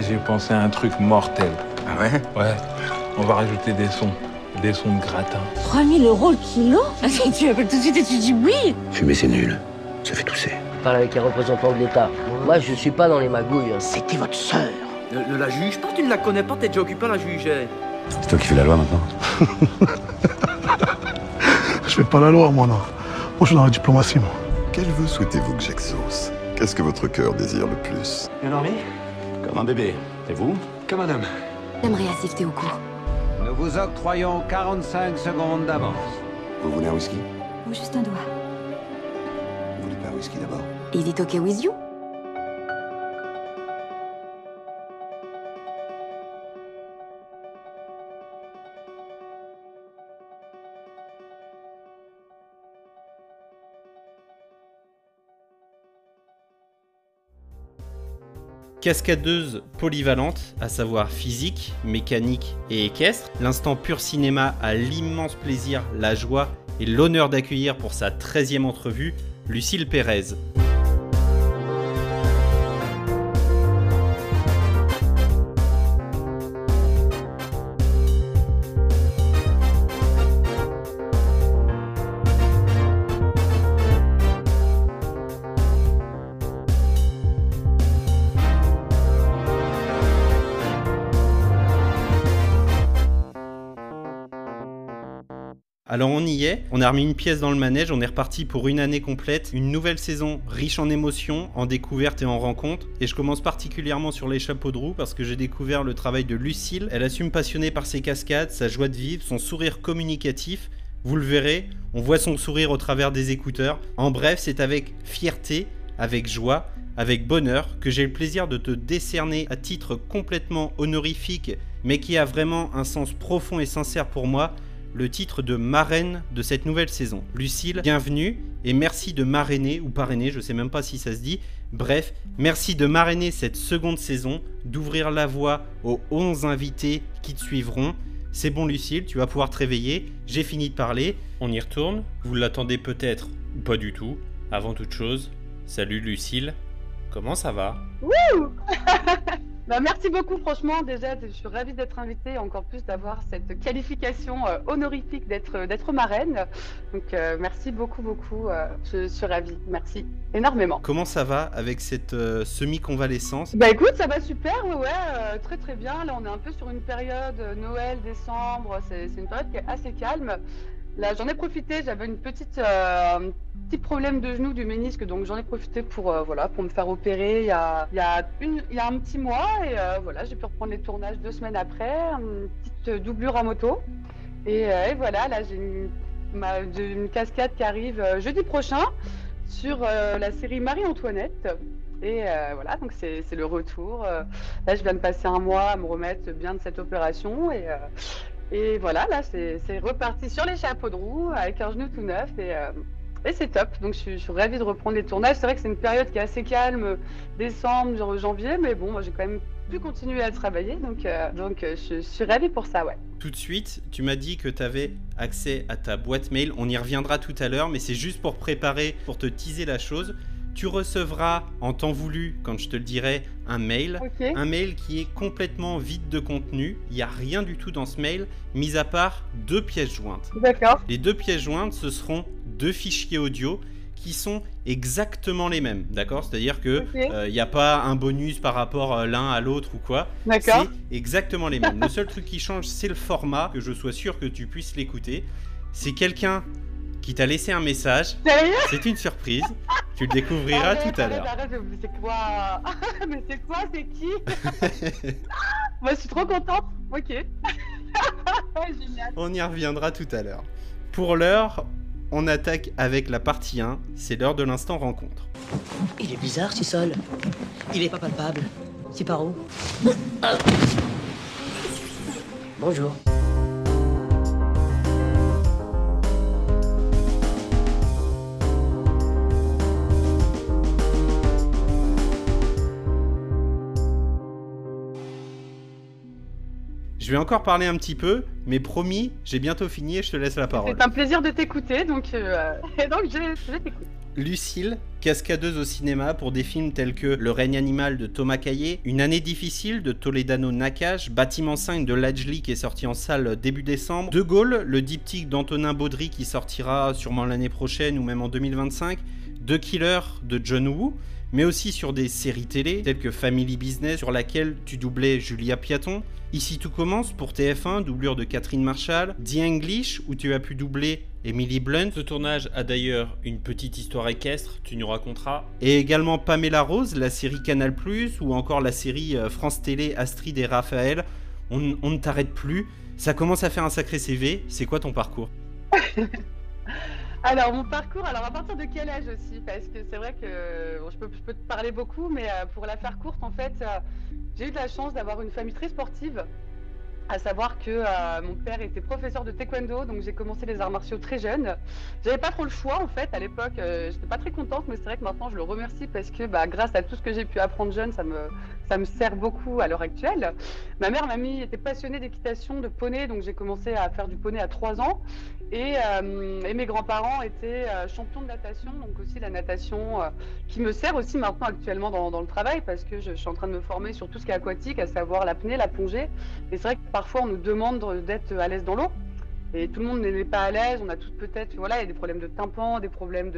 J'ai pensé à un truc mortel. Ah ouais? Ouais, on va rajouter des sons. Des sons de gratin. 3000 euros le kilo? Attends, tu appelles tout de suite et tu dis oui Fumer, c'est nul. Ça fait tousser. parle avec les représentants de l'État. Moi, je suis pas dans les magouilles. C'était votre sœur. Ne, ne la juge pas, tu ne la connais pas, t'es déjà occupé à la juger. C'est toi qui fais la loi maintenant Je fais pas la loi, moi, non. Moi, je suis dans la diplomatie, moi. Quel vœu souhaitez-vous que j'exauce? Qu'est-ce que votre cœur désire le plus? Bien dormi Comme un bébé. Et vous Comme un homme. J'aimerais assister au cours. Nous vous octroyons 45 secondes d'avance. Vous voulez un whisky? Ou juste un doigt. Vous voulez pas un whisky d'abord? Is it okay with you? Cascadeuse polyvalente, à savoir physique, mécanique et équestre, l'instant pur cinéma a l'immense plaisir, la joie et l'honneur d'accueillir pour sa 13e entrevue Lucille Pérez. Alors on y est, on a remis une pièce dans le manège, on est reparti pour une année complète, une nouvelle saison riche en émotions, en découvertes et en rencontres. Et je commence particulièrement sur les chapeaux de roue parce que j'ai découvert le travail de Lucille. Elle assume passionnée par ses cascades, sa joie de vivre, son sourire communicatif. Vous le verrez, on voit son sourire au travers des écouteurs. En bref, c'est avec fierté, avec joie, avec bonheur que j'ai le plaisir de te décerner à titre complètement honorifique, mais qui a vraiment un sens profond et sincère pour moi, le titre de marraine de cette nouvelle saison. Lucille, bienvenue et merci de marrainer ou parrainer, je sais même pas si ça se dit. Bref, merci de marrainer cette seconde saison, d'ouvrir la voie aux 11 invités qui te suivront. C'est bon Lucille, tu vas pouvoir te réveiller. J'ai fini de parler. On y retourne. Vous l'attendez peut-être ou pas du tout. Avant toute chose, salut Lucille. Comment ça va? Wouh bah, Merci beaucoup, franchement. Déjà, je suis ravie d'être invitée, encore plus d'avoir cette qualification euh, honorifique d'être d'être marraine. Donc, euh, merci beaucoup, beaucoup. euh, je suis ravie. Merci énormément. Comment ça va avec cette euh, semi-convalescence? Bah écoute, ça va super, ouais, ouais, euh, très très bien. Là, on est un peu sur une période euh, Noël, décembre. C'est c'est une période qui est assez calme. Là, j'en ai profité. J'avais une petite, euh, un petit problème de genou du ménisque, donc j'en ai profité pour, euh, voilà, pour me faire opérer. Il y a, il y a, un petit mois et euh, voilà, j'ai pu reprendre les tournages deux semaines après. Une petite doublure à moto. Et, voilà, là, j'ai une, cascade qui arrive jeudi prochain sur la série Marie-Antoinette. Et voilà, donc c'est le retour. Là, je viens de passer un mois à me remettre bien de cette opération. Et, et voilà, là, c'est reparti sur les chapeaux de roue avec un genou tout neuf. Et, euh, c'est top. Donc, je suis, je ravie de reprendre les tournages. C'est vrai que c'est une période qui est assez calme, décembre, jan- janvier. Mais bon, j'ai quand même pu continuer à travailler. Donc, euh, donc euh, je, je suis ravie pour ça, ouais. Tout de suite, tu m'as dit que tu avais accès à ta boîte mail. On y reviendra tout à l'heure, mais c'est juste pour préparer, pour te teaser la chose. Tu recevras en temps voulu, quand je te le dirai, un mail. Un mail qui est complètement vide de contenu. Il n'y a rien du tout dans ce mail, mis à part deux pièces jointes. D'accord. Les deux pièces jointes, ce seront deux fichiers audio qui sont exactement les mêmes, d'accord? C'est-à-dire que euh, il n'y a pas un bonus par rapport euh, l'un à l'autre ou quoi. D'accord. C'est exactement les mêmes. le seul truc qui change, c'est le format, que je sois sûr que tu puisses l'écouter. C'est quelqu'un qui t'a laissé un message. C'est une surprise. Tu le découvriras Arrête, tout à arrête, l'heure. arrête, mais c'est quoi Mais c'est quoi C'est qui Moi, je suis trop contente. Ok. Génial. On y reviendra tout à l'heure. Pour l'heure, on attaque avec la partie 1. C'est l'heure de l'instant rencontre. Il est bizarre, ce sol. Il est pas palpable. C'est par où Bonjour. Vais encore parler un petit peu, mais promis, j'ai bientôt fini et je te laisse la parole. C'est un plaisir de t'écouter, donc, euh, et donc je, je t'écoute. Lucille, cascadeuse au cinéma pour des films tels que Le règne animal de Thomas Caillet, Une année difficile de Toledano Nakash, Bâtiment 5 de Lajli qui est sorti en salle début décembre, De Gaulle, le diptyque d'Antonin Baudry qui sortira sûrement l'année prochaine ou même en 2025, The Killer de John Woo, mais aussi sur des séries télé telles que Family Business sur laquelle tu doublais Julia Piaton. Ici tout commence pour TF1, doublure de Catherine Marshall, The English où tu as pu doubler Emily Blunt. Ce tournage a d'ailleurs une petite histoire équestre, tu nous raconteras. Et également Pamela Rose, la série Canal+, ou encore la série euh, France Télé Astrid et Raphaël. On, on ne t'arrête plus. Ça commence à faire un sacré CV. C'est quoi ton parcours? Alors, mon parcours, alors à partir de quel âge aussi? Parce que c'est vrai que bon, je, peux, je, peux, te parler beaucoup, mais euh, pour la faire courte, en fait, euh, j'ai eu de la chance d'avoir une famille très sportive. À savoir que euh, mon père était professeur de taekwondo, donc j'ai commencé les arts martiaux très jeune. J'avais pas trop le choix en fait à l'époque. J'étais pas très contente, mais c'est vrai que maintenant je le remercie parce que bah, grâce à tout ce que j'ai pu apprendre jeune, ça me, ça me sert beaucoup à l'heure actuelle. Ma mère, mamie était passionnée d'équitation, de poney, donc j'ai commencé à faire du poney à 3 ans. Et, euh, et mes grands-parents étaient euh, champions de natation, donc aussi la natation euh, qui me sert aussi maintenant actuellement dans, dans le travail parce que je, je, suis en train de me former sur tout ce qui est aquatique, à savoir l'apnée, la plongée. Et c'est vrai que parfois on nous demande d'être à l'aise dans l'eau. Et tout le monde n'est pas à l'aise, on a tous peut-être, voilà, il y a des problèmes de tympan, des problèmes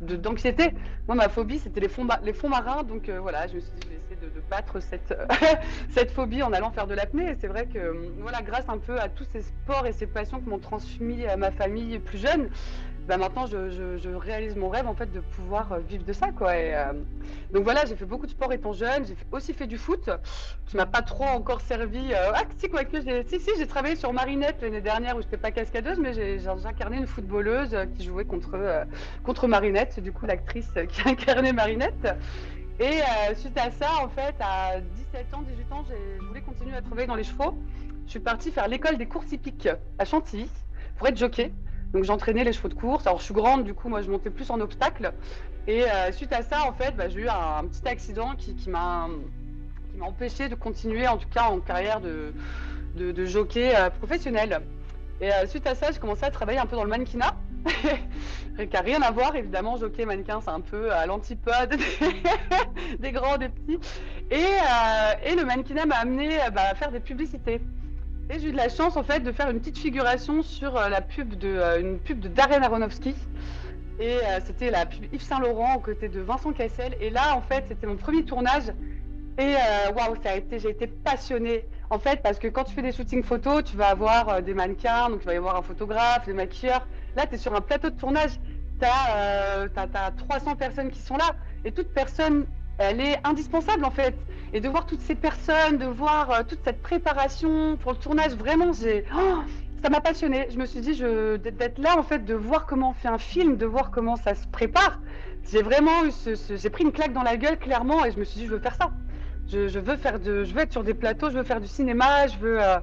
d'anxiété. Moi, ma phobie, c'était les fonds, les fonds marins, donc euh, voilà, je me suis dit, je vais essayer de, de battre cette, cette phobie en allant faire de l'apnée. Et c'est vrai que, voilà, grâce un peu à tous ces sports et ces passions que m'ont transmis à ma famille plus jeune, bah maintenant je, je, je, réalise mon rêve en fait de pouvoir euh, vivre de ça quoi. Euh, donc voilà, j'ai fait beaucoup de sport étant jeune, j'ai aussi fait du foot, qui m'a pas trop encore servi. Euh, ah si quoi que j'ai, si si j'ai travaillé sur Marinette l'année dernière où j'étais pas cascadeuse, mais j'ai incarné une footballeuse qui jouait contre euh, contre Marinette, du coup l'actrice qui incarnait Marinette. Et suite à ça, en fait, à 17 ans, 18 ans, je voulais continuer à travailler dans les chevaux. Je suis partie faire l'école des courses hippiques à Chantilly pour être jockey. Donc j'entraînais les chevaux de course. Alors je suis grande, du coup moi je montais plus en obstacle. Et euh, suite à ça, en fait, bah, j'ai eu un, petit accident qui, m'a empêché de continuer, en tout cas en carrière de, jockey euh, professionnel. Et euh, suite à ça, j'ai commencé à travailler un peu dans le mannequinat. qui n'a rien à voir, évidemment, jockey, mannequin, c'est un peu à l'antipode des, grands, des petits. Et, et le mannequinat m'a amené bah, à faire des publicités. Et j'ai eu de la chance en fait de faire une petite figuration sur euh, la pub de euh, une pub de Darren Aronofsky. Et euh, c'était la pub Yves Saint Laurent aux côtés de Vincent Cassel. Et là en fait c'était mon premier tournage. Et waouh, ça a été, j'ai été passionnée. En fait, parce que quand tu fais des shootings photos, tu vas avoir des mannequins, donc tu vas y avoir un photographe, des maquilleurs. Là, tu es sur un plateau de tournage, tu as, as, 300 personnes qui sont là. Et toute personne, elle est indispensable en fait et de voir toutes ces personnes, de voir euh, toute cette préparation pour le tournage, vraiment, j'ai, oh, ça m'a passionné. Je me suis dit, d'être là, en fait, de voir comment on fait un film, de voir comment ça se prépare. J'ai vraiment eu j'ai pris une claque dans la gueule, clairement, et je me suis dit, je veux faire ça. Je, veux faire de, je veux être sur des plateaux, je veux faire du cinéma, je veux. Euh...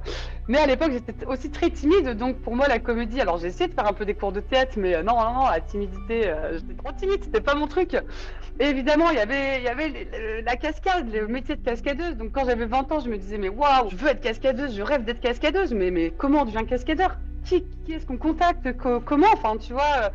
Mais à l'époque, j'étais aussi très timide, donc pour moi, la comédie. Alors j'ai essayé de faire un peu des cours de théâtre, mais euh, non, non, non, la timidité, euh, j'étais trop timide, c'était pas mon truc. Et évidemment, il y avait, il y avait la cascade, le métier de cascadeuse. Donc quand j'avais 20 ans, je me disais, mais waouh, je veux être cascadeuse, je rêve d'être cascadeuse, mais mais comment on devient cascadeur? Qui, qui est-ce qu'on contacte? Co Comment? Enfin, tu vois.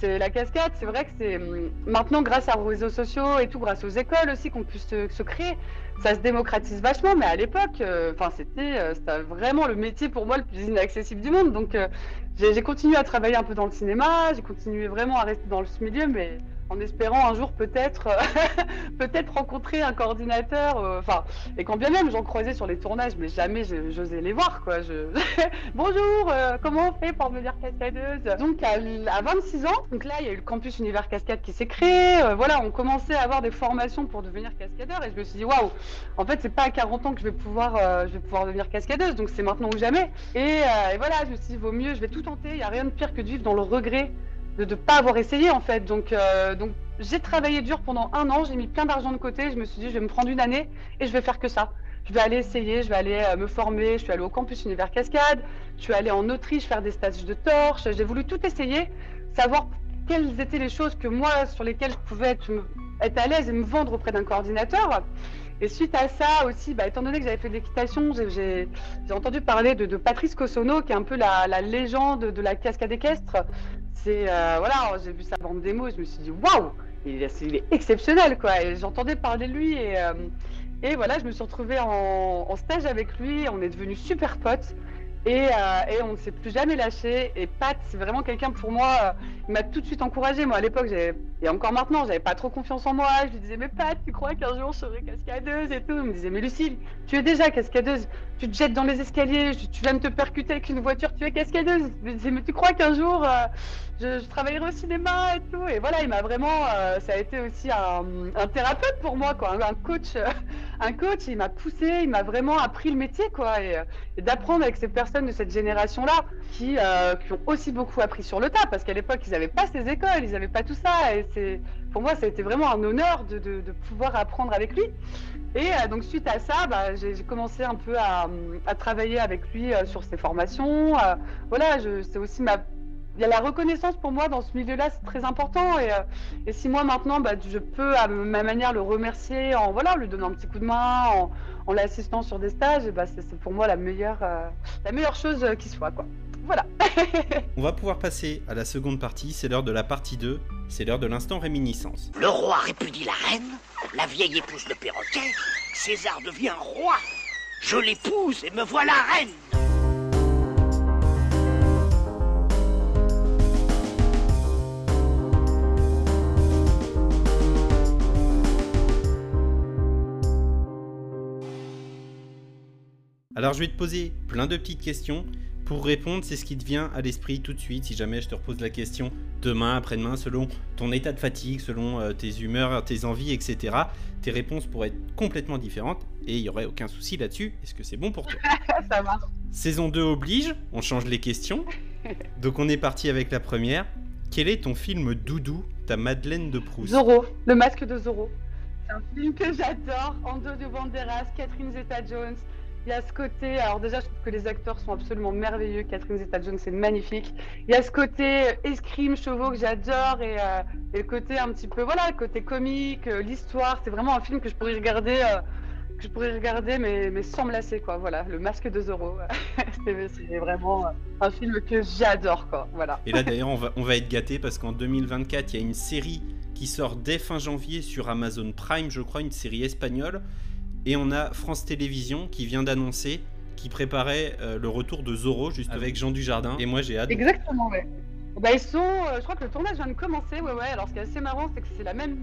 C'est la cascade, c'est vrai que c'est maintenant grâce aux réseaux sociaux et tout, grâce aux écoles aussi qu'on puisse se, créer ça se démocratise vachement, mais à l'époque, enfin euh, c'était euh, vraiment le métier pour moi le plus inaccessible du monde. Donc euh, j'ai continué à travailler un peu dans le cinéma, j'ai continué vraiment à rester dans ce milieu, mais en espérant un jour peut-être peut-être rencontrer un coordinateur euh, et quand bien même j'en croisais sur les tournages mais jamais j'osais les voir quoi bonjour euh, comment on fait pour devenir cascadeuse? Donc à, à, 26 ans donc là il y a eu le campus univers cascade qui s'est créé euh, voilà on commençait à avoir des formations pour devenir cascadeur et je me suis dit waouh en fait c'est pas à 40 ans que je vais pouvoir euh, devenir cascadeuse donc c'est maintenant ou jamais. Et, et, voilà je me suis dit vaut mieux je vais tout tenter il y a rien de pire que de vivre dans le regret de ne pas avoir essayé en fait. Donc, euh, donc j'ai travaillé dur pendant un an, j'ai mis plein d'argent de côté, je me suis dit je vais me prendre une année et je vais faire que ça. Je vais aller essayer, je vais aller euh, me former, je suis allée au campus Univers Cascade, je suis allée en Autriche faire des stages de torche, j'ai voulu tout essayer, savoir quelles étaient les choses que moi sur lesquelles je pouvais être, à l'aise et me vendre auprès d'un coordinateur. Et suite à ça aussi, bah, étant donné que j'avais fait de l'équitation, j'ai entendu parler de, de, Patrice Cossonneau, qui est un peu la, la légende de la cascade équestre. Euh, voilà, j'ai vu sa bande démo, et je me suis dit waouh, il, est- exceptionnel quoi. J'entendais parler de lui et, euh, et voilà, je me suis retrouvée en, en stage avec lui, on est devenus super potes. Et, euh, et on ne s'est plus jamais lâché. Et Pat, c'est vraiment quelqu'un pour moi. euh, il m'a tout de suite encouragé. Moi, à l'époque, et encore maintenant, j'avais pas trop confiance en moi. Je lui disais, mais Pat, tu crois qu'un jour je serai cascadeuse et tout? Il me disait, mais Lucille, tu es déjà cascadeuse. Tu te jettes dans les escaliers, tu viens de te percuter avec une voiture, tu es cascadeuse. Je lui disais, mais tu crois qu'un jour euh, je, travaillerai au cinéma et tout? Et voilà, il m'a vraiment. ça a été aussi un, un thérapeute pour moi, quoi. Un coach. Un coach, il m'a poussé, il m'a vraiment appris le métier, quoi. Et, euh, d'apprendre avec ces personnes de cette génération-là qui, euh, qui ont aussi beaucoup appris sur le tas, parce qu'à l'époque, ils n'avaient pas ces écoles, ils n'avaient pas tout ça. Et c'est, pour moi, ça a été vraiment un honneur de, pouvoir apprendre avec lui. Et euh, donc, suite à ça, bah, j'ai commencé un peu à, travailler avec lui sur ses formations. Voilà, c'est aussi ma. Il y a la reconnaissance pour moi dans ce milieu-là, c'est très important. Et, euh, et si moi maintenant, bah, je peux à ma manière le remercier en voilà, lui donnant un petit coup de main, en, en l'assistant sur des stages, et bah, c'est c'est pour moi la meilleure, euh, la meilleure chose euh, qui soit. Quoi. Voilà. On va pouvoir passer à la seconde partie, c'est l'heure de la partie 2, c'est l'heure de l'instant réminiscence. Le roi répudie la reine, la vieille épouse le perroquet, César devient roi. Je l'épouse et me voilà reine. Alors je vais te poser plein de petites questions. Pour répondre, c'est ce qui te vient à l'esprit tout de suite. Si jamais je te repose la question demain, après-demain, selon ton état de fatigue, selon euh, tes humeurs, tes envies, etc., tes réponses pourraient être complètement différentes et il n'y aurait aucun souci là-dessus. Est-ce que c'est bon pour toi? Ça marche. Saison 2 oblige, on change les questions. Donc on est parti avec la première. Quel est ton film doudou, ta Madeleine de Proust Zorro, le masque de Zorro. C'est un film que j'adore. Antonio Banderas, Catherine Zeta-Jones. Il y a ce côté, alors déjà je trouve que les acteurs sont absolument merveilleux. Catherine Zeta-Jones c'est magnifique. Il y a ce côté euh, escrime, chevaux que j'adore et, euh, et le côté un petit peu, voilà, le côté comique, euh, l'histoire. C'est vraiment un film que je pourrais regarder, que je pourrais regarder mais, mais sans me lasser quoi. Voilà, le masque de Zorro. c'est vraiment un film que j'adore quoi. Voilà. Et là d'ailleurs on va, on va être gâté parce qu'en 2024 il y a une série qui sort dès fin janvier sur Amazon Prime je crois, une série espagnole. Et on a France Télévisions qui vient d'annoncer qui préparait euh, le retour de Zorro juste avec Jean Dujardin. Et moi j'ai hâte. Exactement, ouais. Bah, ils sont, euh, je crois que le tournage vient de commencer, ouais, ouais. Alors, ce qui est assez marrant, c'est que c'est la même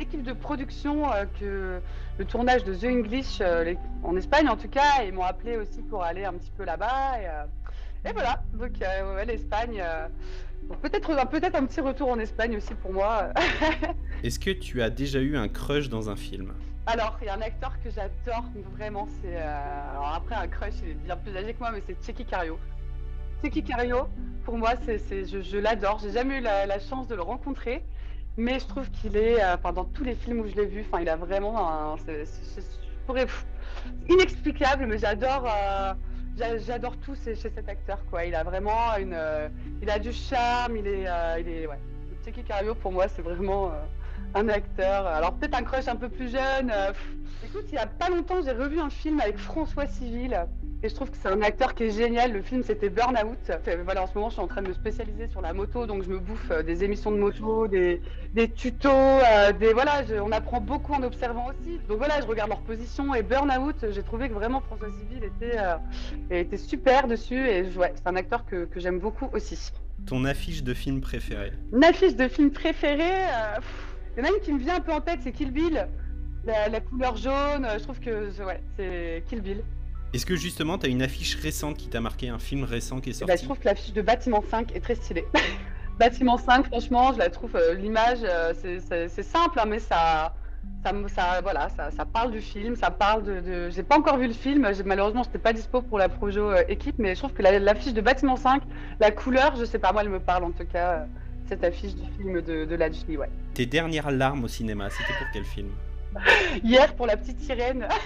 équipe de production euh, que le tournage de The English euh, les- en Espagne, en tout cas. Et ils m'ont appelé aussi pour aller un petit peu là-bas. Et, euh, et voilà, donc euh, ouais, l'Espagne. euh, donc peut-être un, peut-être un petit retour en Espagne aussi pour moi. Est-ce que tu as déjà eu un crush dans un film? Alors, il y a un acteur que j'adore, vraiment, c'est... euh, Alors après, un crush, il est bien plus âgé que moi, mais c'est Checky Cario. Checky Cario, pour moi, c'est, je, je l'adore. J'ai jamais eu la, chance de le rencontrer, mais je trouve qu'il est... euh, dans tous les films où je l'ai vu, il a vraiment un... pff, inexplicable, mais j'adore... euh, j'a- J'adore tout chez, cet acteur, quoi. Il a vraiment une... Il a du charme, il est... il est pour moi, c'est vraiment... un acteur. Alors peut-être un crush un peu plus jeune. euh. Écoute, il y a pas longtemps, j'ai revu un film avec François Civil. Et je trouve que c'est un acteur qui est génial. Le film, c'était Burnout. Voilà, en ce moment, je suis en train de me spécialiser sur la moto, donc je me bouffe euh, des émissions de moto, des, des tutos, euh, des voilà, je- on apprend beaucoup en observant aussi. Donc voilà, je regarde leur position et Burnout, j'ai trouvé que vraiment François Civil était, euh, était super dessus et ouais, c'est un acteur que, que j'aime beaucoup aussi. Ton affiche de film préféré Une affiche de film préféré, euh, pff, il y en a une qui me vient un peu en tête, c'est Kill Bill. La, la couleur jaune, euh, je trouve que c'est- ouais, c'est Kill Bill. Est-ce que justement tu as une affiche récente qui t'a marqué, un film récent qui est bah, je sorti trouve que l'affiche de Bâtiment 5 est très stylée. Bâtiment 5, franchement, je la trouve, euh, l'image, euh, c'est- simple, hein, mais ça, ça, voilà, ça, ça parle du film, ça parle de. de... J'ai pas encore vu le film, malheureusement, j'étais pas dispo pour la projo euh, équipe, mais je trouve que la- l'affiche de Bâtiment 5, la couleur, je sais pas, moi, elle me parle en tout cas, cette affiche du film de, de ouais. Tes dernières larmes au cinéma, c'était pour quel film? Hier pour la petite sirène.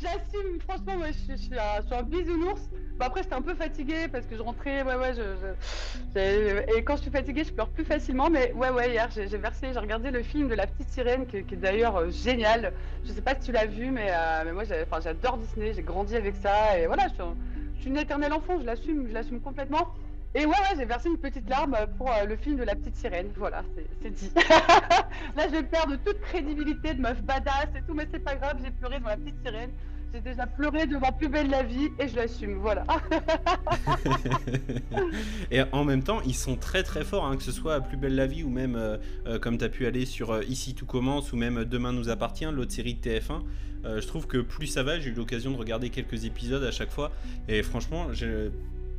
J'assume, franchement, moi, je, suis- je suis un, je suis un bisounours. Bon, après, j'étais un peu fatiguée parce que je rentrais, ouais, ouais, je, et quand je suis fatiguée, je pleure plus facilement. Mais ouais, ouais, hier, j'ai versé, j'ai regardé le film de la petite sirène qui, qui est d'ailleurs euh, génial. Je sais pas si tu l'as vu, mais, euh, mais moi, j'adore Disney, j'ai grandi avec ça. Et voilà, je suis, un- je suis une éternelle enfant, je l'assume, je l'assume complètement. Et ouais, ouais, j'ai versé une petite larme pour euh, le film de la petite sirène. Voilà, c'est- dit. Là, je vais perdre toute crédibilité de meuf badass et tout, mais c'est pas grave, j'ai pleuré devant la petite sirène. J'ai déjà pleuré devant Plus belle la vie et je l'assume, voilà. Et en même temps, ils sont très très forts, hein, que ce soit à Plus belle la vie ou même euh, euh, comme tu as pu aller sur Ici tout commence ou même Demain nous appartient, l'autre série de TF1. Euh, je trouve que plus ça va, j'ai eu l'occasion de regarder quelques épisodes à chaque fois et franchement,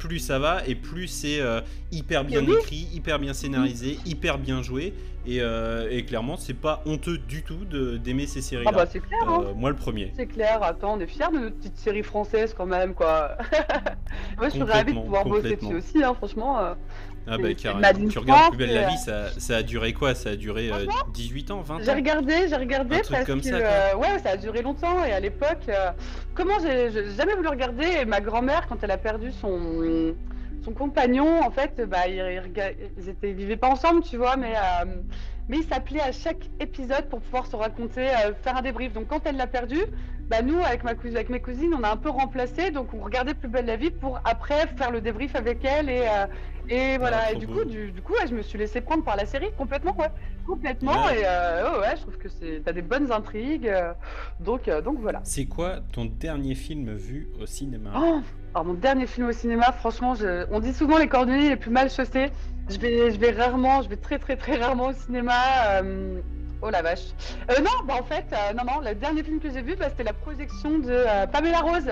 plus ça va et plus c'est euh, hyper bien oui. écrit, hyper bien scénarisé, hyper bien joué et, euh, et clairement, c'est pas honteux du tout d'aimer ces séries-là. Ah bah c'est clair, hein. Euh, moi le premier. C'est clair, attends, on est fiers de notre petite série française quand même, quoi. Moi, je suis ravie de pouvoir bosser dessus aussi, hein, franchement. euh. Ah bah carrément. Tu regardes Plus belle la vie, ça, ça a duré quoi? Ça a duré euh, 18 ans, 20 ans? J'ai regardé, j'ai regardé Un parce comme que ça, ouais, ça a duré longtemps et à l'époque, comment j'ai j'ai jamais voulu regarder et ma grand-mère quand elle a perdu son son compagnon, en fait, bah ils, ils étaient ils vivaient pas ensemble, tu vois, mais euh, mais ils s'appelaient à chaque épisode pour pouvoir se raconter, euh, faire un débrief. Donc quand elle l'a perdu, bah nous avec ma cousine, avec mes cousines, on a un peu remplacé, donc on regardait Plus belle la vie pour après faire le débrief avec elle et euh, et voilà. Ah, et du beau. coup, du, du coup, ouais, je me suis laissé prendre par la série complètement, ouais, complètement. Ouais. Et euh, ouais, ouais, je trouve que c'est t'as des bonnes intrigues, euh, donc euh, donc voilà. C'est quoi ton dernier film vu au cinéma? Oh alors mon dernier film au cinéma, franchement, on dit souvent les cordonniers les plus mal chaussés. Je vais, je vais rarement, je vais très très très rarement au cinéma. euh, Oh la vache. Euh, non, bah en fait, euh, non non, le dernier film que j'ai vu, bah, c'était la projection de euh, Pamela Rose.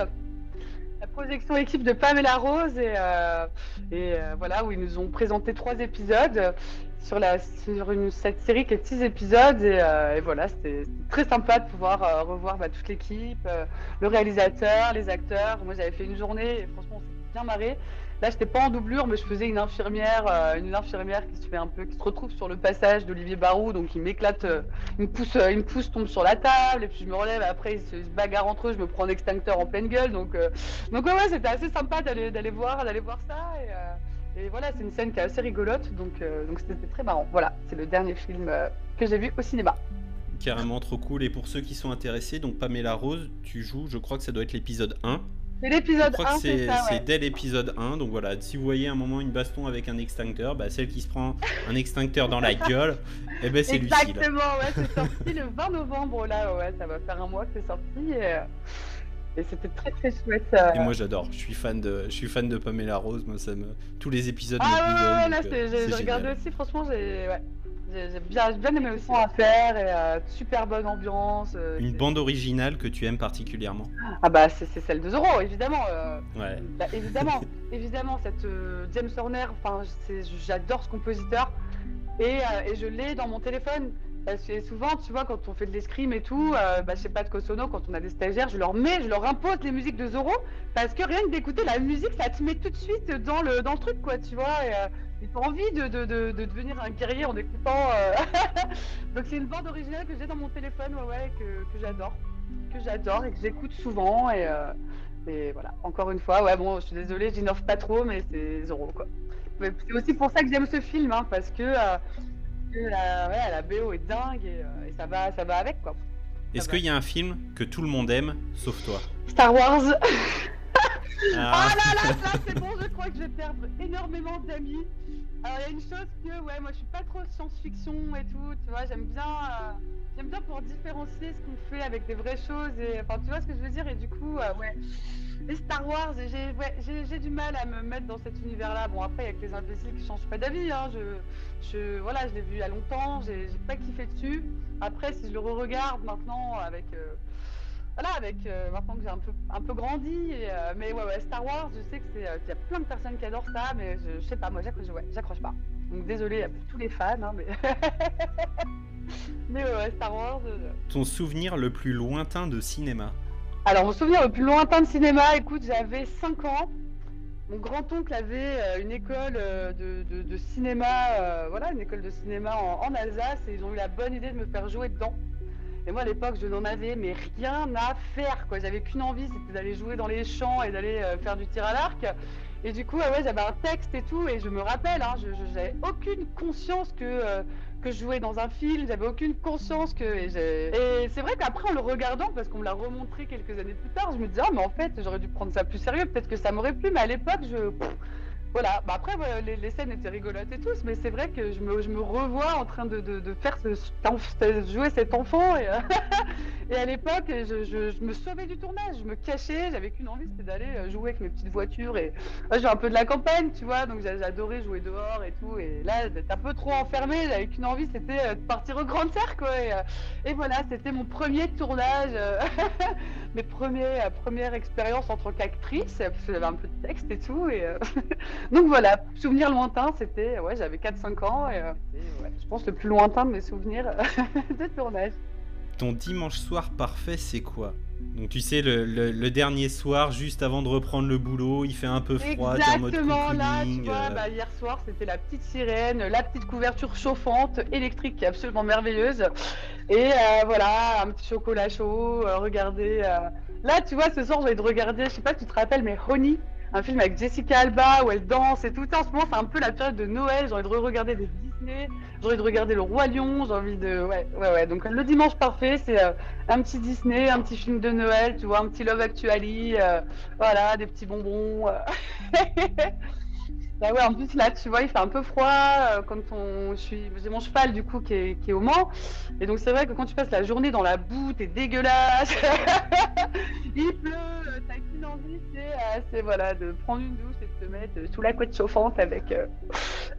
La projection équipe de Pamela Rose et, voilà où ils nous ont présenté trois épisodes sur une cette série qui est six épisodes et, euh, voilà c'était très sympa de pouvoir euh, revoir bah, toute l'équipe, euh, le réalisateur, les acteurs. Moi j'avais fait une journée et franchement on s'est bien marré. Là j'étais pas en doublure mais je faisais une infirmière, une infirmière qui se fait un peu, qui se retrouve sur le passage d'Olivier Barou donc il m'éclate, me pousse, me pousse tombe sur la table et puis je me relève après ils se, bagarrent entre eux, je me prends un extincteur en pleine gueule donc donc ouais, ouais c'était assez sympa d'aller d'aller voir d'aller voir ça et voilà c'est une scène qui est assez rigolote donc euh, donc c'était très marrant. Voilà c'est le dernier film euh, que j'ai vu au cinéma. Carrément trop cool. Et pour ceux qui sont intéressés, donc Pamela Rose, tu joues, je crois que ça doit être l'épisode 1. C'est Je l'épisode crois 1 que c'est ouais. dès l'épisode 1. Donc voilà, si vous voyez un moment une baston avec un extincteur, bah, celle qui se prend un extincteur dans la gueule, eh ben c'est Lucille. Exactement, ouais, c'est sorti le 20 novembre, là, ouais, ça va faire un mois que c'est sorti, et, euh, et c'était très très chouette. euh. Et moi j'adore, je suis fan de, je suis fan de Pamela Rose, moi ça me, tous les épisodes me ah ouais, ouais, ouais, là, euh, j'ai regardé aussi, franchement, j'ai ouais, j'ai- bien, bien aimé aussi à faire, et euh, super bonne ambiance. euh, Une bande originale que tu aimes particulièrement. Ah bah, c'est celle de Zorro, évidemment. euh, Ouais. Bah, évidemment, évidemment, cette euh, James Horner, enfin, c'est- j'adore ce compositeur et, euh, et je l'ai dans mon téléphone. Parce que souvent, tu vois, quand on fait de l'escrime et tout, euh, bah, je sais pas de Kosono, quand on a des stagiaires, je leur mets, je leur impose les musiques de Zorro parce que rien que d'écouter la musique, ça te met tout de suite dans le, dans le truc, quoi, tu vois. Et, euh, t'as envie de, de, de, de devenir un guerrier en écoutant. euh, Donc c'est une bande originale que j'ai dans mon téléphone, ouais, ouais, que, j'adore, que j'adore et que j'écoute souvent et. euh, et voilà, encore une fois, ouais, bon, je suis désolée, j'innove pas trop, mais c'est Zorro, quoi. C'est aussi pour ça que j'aime ce film, hein, parce que, euh, que la, ouais, la BO est dingue et, euh, et ça, va, ça va avec, quoi. Est-ce qu'il y a un film que tout le monde aime, sauf toi? Star Wars Ah. Ah là là, là c'est bon, je crois que je vais perdre énormément d'amis. Alors il y a une chose que, ouais, moi je suis pas trop science-fiction et tout, tu vois, j'aime bien, euh, j'aime bien pour différencier ce qu'on fait avec des vraies choses et, enfin, tu vois ce que je veux dire et du coup, euh, ouais. Les Star Wars, j'ai du mal à me mettre dans cet univers-là. Bon après, il y a que les imbéciles qui changent pas d'avis. Hein. Je, je, voilà, je l'ai vu il y a longtemps, j'ai pas kiffé dessus. Après, si je le re-regarde maintenant avec, euh, voilà, avec euh, maintenant que j'ai un peu, un peu grandi, et, euh, mais ouais, ouais, Star Wars, je sais que c'est, euh, qu'il y a plein de personnes qui adorent ça, mais je, je sais pas, moi j'accroche, ouais, j'accroche pas. Donc désolé à tous les fans, hein, mais, mais ouais, Star Wars. Ton souvenir le plus lointain de cinéma alors, mon souvenir le plus lointain de cinéma, écoute, j'avais 5 ans. Mon grand-oncle avait une école de, de- de cinéma, euh, voilà, une école de cinéma en, en Alsace, et ils ont eu la bonne idée de me faire jouer dedans. Et moi, à l'époque, je n'en avais mais rien à faire, quoi. J'avais qu'une envie, c'était d'aller jouer dans les champs et d'aller euh, faire du tir à l'arc. Et du coup, ah ouais, j'avais un texte et tout, et je me rappelle, hein, je, aucune conscience que, euh, que je jouais dans un film, j'avais aucune conscience que. Et, et c'est vrai qu'après, en le regardant, parce qu'on me l'a remontré quelques années plus tard, je me disais, ah, mais en fait, j'aurais dû prendre ça plus sérieux, peut-être que ça m'aurait plu, mais à l'époque, je. Voilà, bah après les, scènes étaient rigolotes et tout, mais c'est vrai que je me, revois en train de, faire ce, jouer cet enfant et, et à l'époque je, me sauvais du tournage, je me cachais, j'avais qu'une envie c'était d'aller euh, jouer avec mes petites voitures et j'ai un peu de la campagne tu vois, donc j'adorais jouer dehors et tout. Et là d'être un peu trop enfermé, j'avais qu'une envie c'était euh, de partir au grand cercle quoi et, euh, voilà c'était mon premier tournage, mes premiers, premières expériences en tant qu'actrice, parce que j'avais un peu de texte et tout et donc voilà, souvenir lointain, c'était, ouais, j'avais 4-5 ans, et, euh, ouais, je pense le plus lointain de mes souvenirs de tournage. Ton dimanche soir parfait, c'est quoi? Donc tu sais, le, le, le, dernier soir, juste avant de reprendre le boulot, il fait un peu froid, Exactement, en mode là, tu vois, euh... bah, hier soir, c'était la petite sirène, la petite couverture chauffante, électrique, qui est absolument merveilleuse. Et euh, voilà, un petit chocolat chaud, euh, regardez. Là, tu vois, ce soir, j'ai envie de regarder, je sais pas si tu te rappelles, mais Honey, un film avec Jessica Alba où elle danse et tout. En ce moment, c'est un peu la période de Noël. J'ai envie de re-regarder des Disney. J'ai envie de regarder Le Roi Lion. J'ai envie de. Ouais, ouais, ouais. Donc, le dimanche parfait, c'est euh, un petit Disney, un petit film de Noël, tu vois, un petit Love Actually. Euh, voilà, des petits bonbons. Euh. Bah ouais, en plus là, tu vois, il fait un peu froid euh, quand on, je suis, j'ai mon cheval du coup qui est, qui est au Mans, et donc c'est vrai que quand tu passes la journée dans la boue, t'es dégueulasse, il pleut, euh, t'as qu'une envie, c'est, euh, c'est voilà, de prendre une douche et de te mettre sous la couette chauffante avec, euh,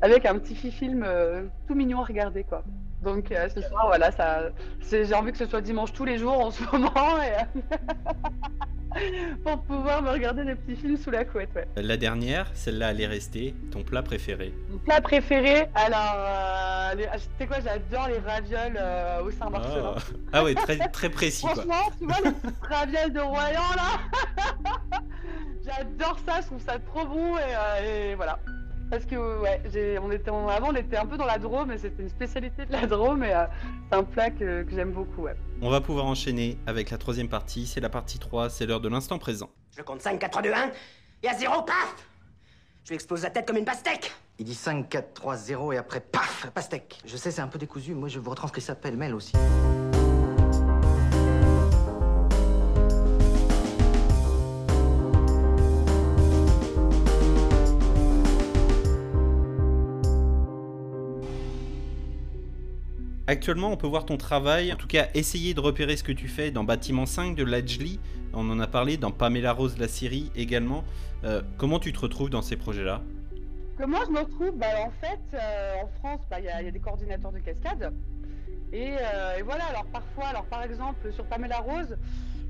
avec un petit film euh, tout mignon à regarder quoi. Donc euh, ce soir, voilà, ça, j'ai envie que ce soit dimanche tous les jours en ce moment. pour pouvoir me regarder des petits films sous la couette. Ouais. La dernière, celle-là, elle est restée. Ton plat préféré Mon plat préféré Alors, euh, les... tu sais quoi, j'adore les ravioles euh, au Saint-Marcelin. Oh. Ah ouais, très, très précis. Franchement, tu vois les petites ravioles de Royan là J'adore ça, je trouve ça trop bon et, euh, et voilà. Parce que ouais, j'ai, on était en, avant on était un peu dans la Drôme et c'était une spécialité de la Drôme et euh, c'est un plat que, que j'aime beaucoup. Ouais. On va pouvoir enchaîner avec la troisième partie, c'est la partie 3, c'est l'heure de l'instant présent. Je compte 5, 4, 3, 2, 1 et à 0, paf Je lui explose la tête comme une pastèque Il dit 5, 4, 3, 0 et après paf, pastèque. Je sais, c'est un peu décousu, moi je vous retranscris ça pêle-mêle aussi. Actuellement, on peut voir ton travail, en tout cas essayer de repérer ce que tu fais dans Bâtiment 5 de Lajli. On en a parlé dans Pamela Rose, la série également. Euh, comment tu te retrouves dans ces projets-là? Comment je me retrouve? Bah, En fait, euh, en France, il bah, y, y, a des coordinateurs de cascade. Et, euh, et, voilà, alors parfois, alors par exemple, sur Pamela Rose,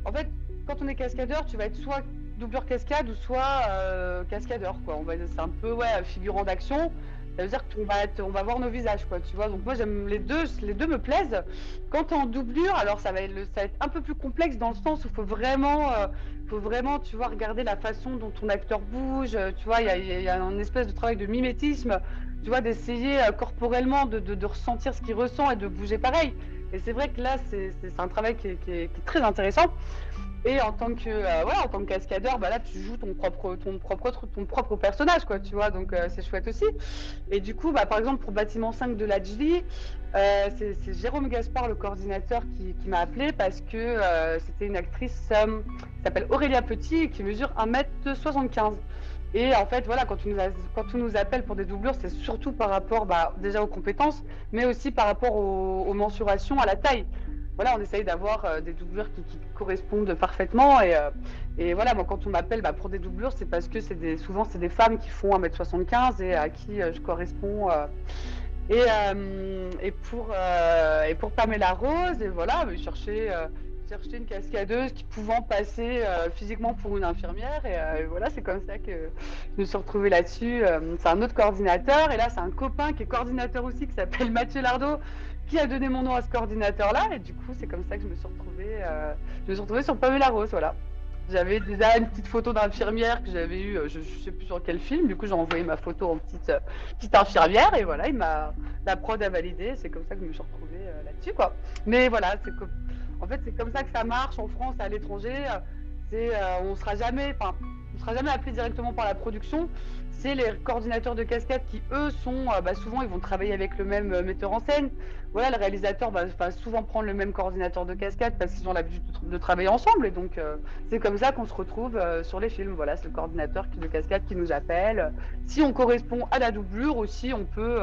en fait, quand on est cascadeur, tu vas être soit doubleur cascade ou soit cascadeur, quoi. C'est un peu, ouais, figurant d'action ça veut dire qu'on va on va voir nos visages, quoi, tu vois. Donc moi j'aime les deux, les deux me plaisent. Quand t'es en doublure, alors ça va, être, ça va un peu plus complexe dans le sens où il faut vraiment, euh, faut vraiment, tu vois, regarder la façon dont ton acteur bouge. Tu vois, il y a, y a, un espèce de travail de mimétisme, tu vois, d'essayer euh, corporellement de, ressentir ce qu'il ressent et de bouger pareil. Et c'est vrai que là, c'est un travail qui est, très intéressant. Et en tant que euh, voilà, en tant que cascadeur, bah là tu joues ton propre ton propre ton propre personnage quoi, tu vois. Donc euh, c'est chouette aussi. Et du coup, bah par exemple pour bâtiment 5 de l'Adjli, euh, c'est Jérôme Gaspard le coordinateur qui, m'a appelé parce que c'était une actrice qui s'appelle Aurélia Petit qui mesure 1m75. Et en fait, voilà, quand on nous, quand on nous appelle pour des doublures, c'est surtout par rapport bah, déjà aux compétences, mais aussi par rapport aux, aux mensurations, à la taille voilà, on essaye d'avoir euh, des doublures qui, correspondent parfaitement. Et, euh, et voilà, moi, quand on m'appelle bah, pour des doublures, c'est parce que souvent, c'est des femmes qui font 1m75 et à qui euh, je corresponds. et, pour, et pour Pamela Rose, et voilà, chercher, chercher une cascadeuse qui pouvant passer physiquement pour une infirmière. Et, et voilà, c'est comme ça que je me suis retrouvée là-dessus. c'est un autre coordinateur. Et là, c'est un copain qui est coordinateur aussi, qui s'appelle Mathieu Lardo qui a donné mon nom à ce coordinateur-là. Et du coup, c'est comme ça que je me suis retrouvée, euh, je me suis retrouvée sur Pamela Rose, voilà. J'avais déjà une petite photo d'infirmière que j'avais eue, je, je sais plus sur quel film. Du coup, j'ai envoyé ma photo en petite, euh, petite infirmière et voilà, il m'a, la prod a validé. C'est comme ça que je me suis retrouvée euh, là-dessus, quoi. Mais voilà, c'est comme, en fait, c'est comme ça que ça marche en France, à l'étranger. C'est, on sera jamais, enfin, sera jamais appelé directement par la production. C'est les coordinateurs de cascade qui, eux, sont bah, souvent, ils vont travailler avec le même metteur en scène. Voilà, le réalisateur va, souvent prendre le même coordinateur de cascade parce qu'ils ont l'habitude de, travailler ensemble. Et donc, c'est comme ça qu'on se retrouve sur les films. Voilà, c'est le coordinateur de cascade qui nous appelle. Si on correspond à la doublure aussi, on peut,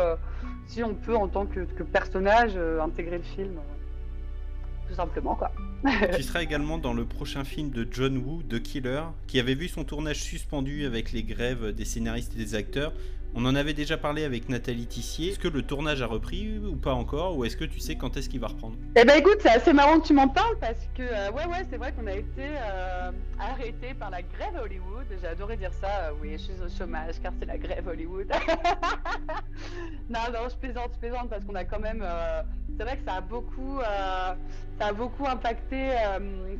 si on peut en tant que, personnage, intégrer le film tout simplement quoi. tu seras également dans le prochain film de John Woo, The Killer, qui avait vu son tournage suspendu avec les grèves des scénaristes et des acteurs. On en avait déjà parlé avec Nathalie Tissier. Est-ce que le tournage a repris ou pas encore Ou est-ce que tu sais quand est-ce qu'il va reprendre? Eh ben écoute, c'est assez marrant que tu m'en parles parce que euh, ouais ouais c'est vrai qu'on a été euh, arrêté par la grève Hollywood. J'ai adoré dire ça. Euh, oui, je suis au chômage car c'est la grève Hollywood. non non, je plaisante, je plaisante parce qu'on a quand même. c'est vrai que ça a beaucoup, ça a beaucoup impacté,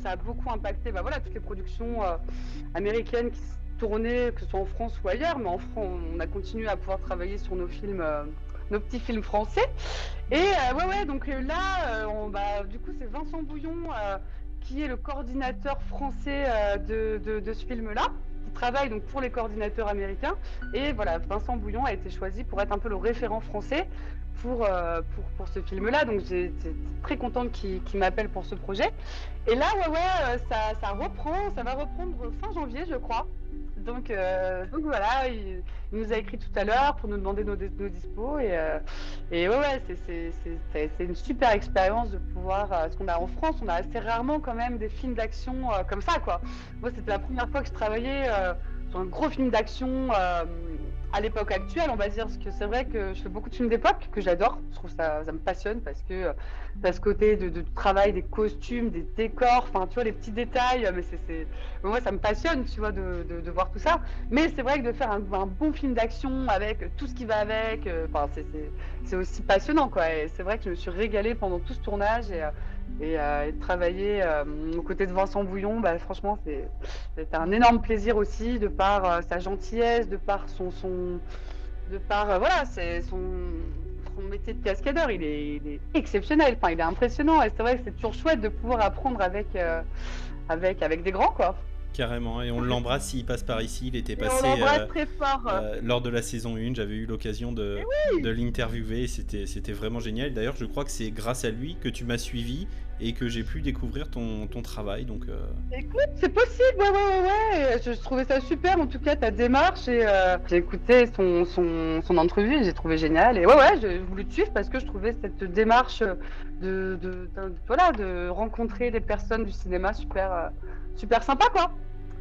ça a beaucoup impacté. Bah voilà toutes les productions américaines qui tourner, que ce soit en France ou ailleurs, mais en France, on a continué à pouvoir travailler sur nos films, euh, nos petits films français. Et euh, ouais, ouais, donc euh, là, on, bah, du coup, c'est Vincent Bouillon qui est le coordinateur français de, de, ce film-là, qui travaille donc pour les coordinateurs américains. Et voilà, Vincent Bouillon a été choisi pour être un peu le référent français pour, pour, pour, ce film-là. Donc j'étais très contente qu'il m'appelle pour ce projet. Et là, ouais, ouais, ça, ça reprend, ça va reprendre fin janvier, je crois. Donc, euh, donc voilà, il, nous a écrit tout à l'heure pour nous demander nos, nos dispos. Et, euh, et ouais, ouais c'est une super expérience de pouvoir. Euh, parce qu'on a en France, on a assez rarement quand même des films d'action comme ça, quoi. Moi, c'était la première fois que je travaillais un gros film d'action à l'époque actuelle, on va dire, parce que c'est vrai que je fais beaucoup de films d'époque que j'adore. Je trouve ça, ça me passionne parce que à ce côté de, travail des costumes, des décors, enfin, tu vois, les petits détails. Mais c'est, moi, ça me passionne, tu vois, de, de voir tout ça. Mais c'est vrai que de faire un, bon film d'action avec tout ce qui va avec, euh, c'est aussi passionnant, quoi. Et c'est vrai que je me suis régalée pendant tout ce tournage et, euh, euh, et, de travailler aux côtés de Vincent Bouillon, bah, franchement, c'était un énorme plaisir aussi, de par sa gentillesse, de par son, son de par, voilà, c'est métier de cascadeur, il est, exceptionnel, enfin, il est impressionnant. Et c'est vrai que c'est toujours chouette de pouvoir apprendre avec, euh, avec, avec des grands, quoi. Carrément, et on l'embrasse s'il passe par ici. Il était passé euh, très fort. Euh, lors de la saison 1. J'avais eu l'occasion de, de l'interviewer. C'était vraiment génial. D'ailleurs, je crois que c'est grâce à lui que tu m'as suivi et que j'ai pu découvrir ton, ton travail. Donc, euh... Écoute, c'est possible, ouais, ouais, ouais, Je, trouvais ça super, en tout cas, ta démarche. Et euh, j'ai écouté son, son, son entrevue et j'ai trouvé génial. Et ouais, ouais, j'ai voulu te suivre parce que je trouvais cette démarche de, de, voilà, de rencontrer des personnes du cinéma super, super sympa, quoi.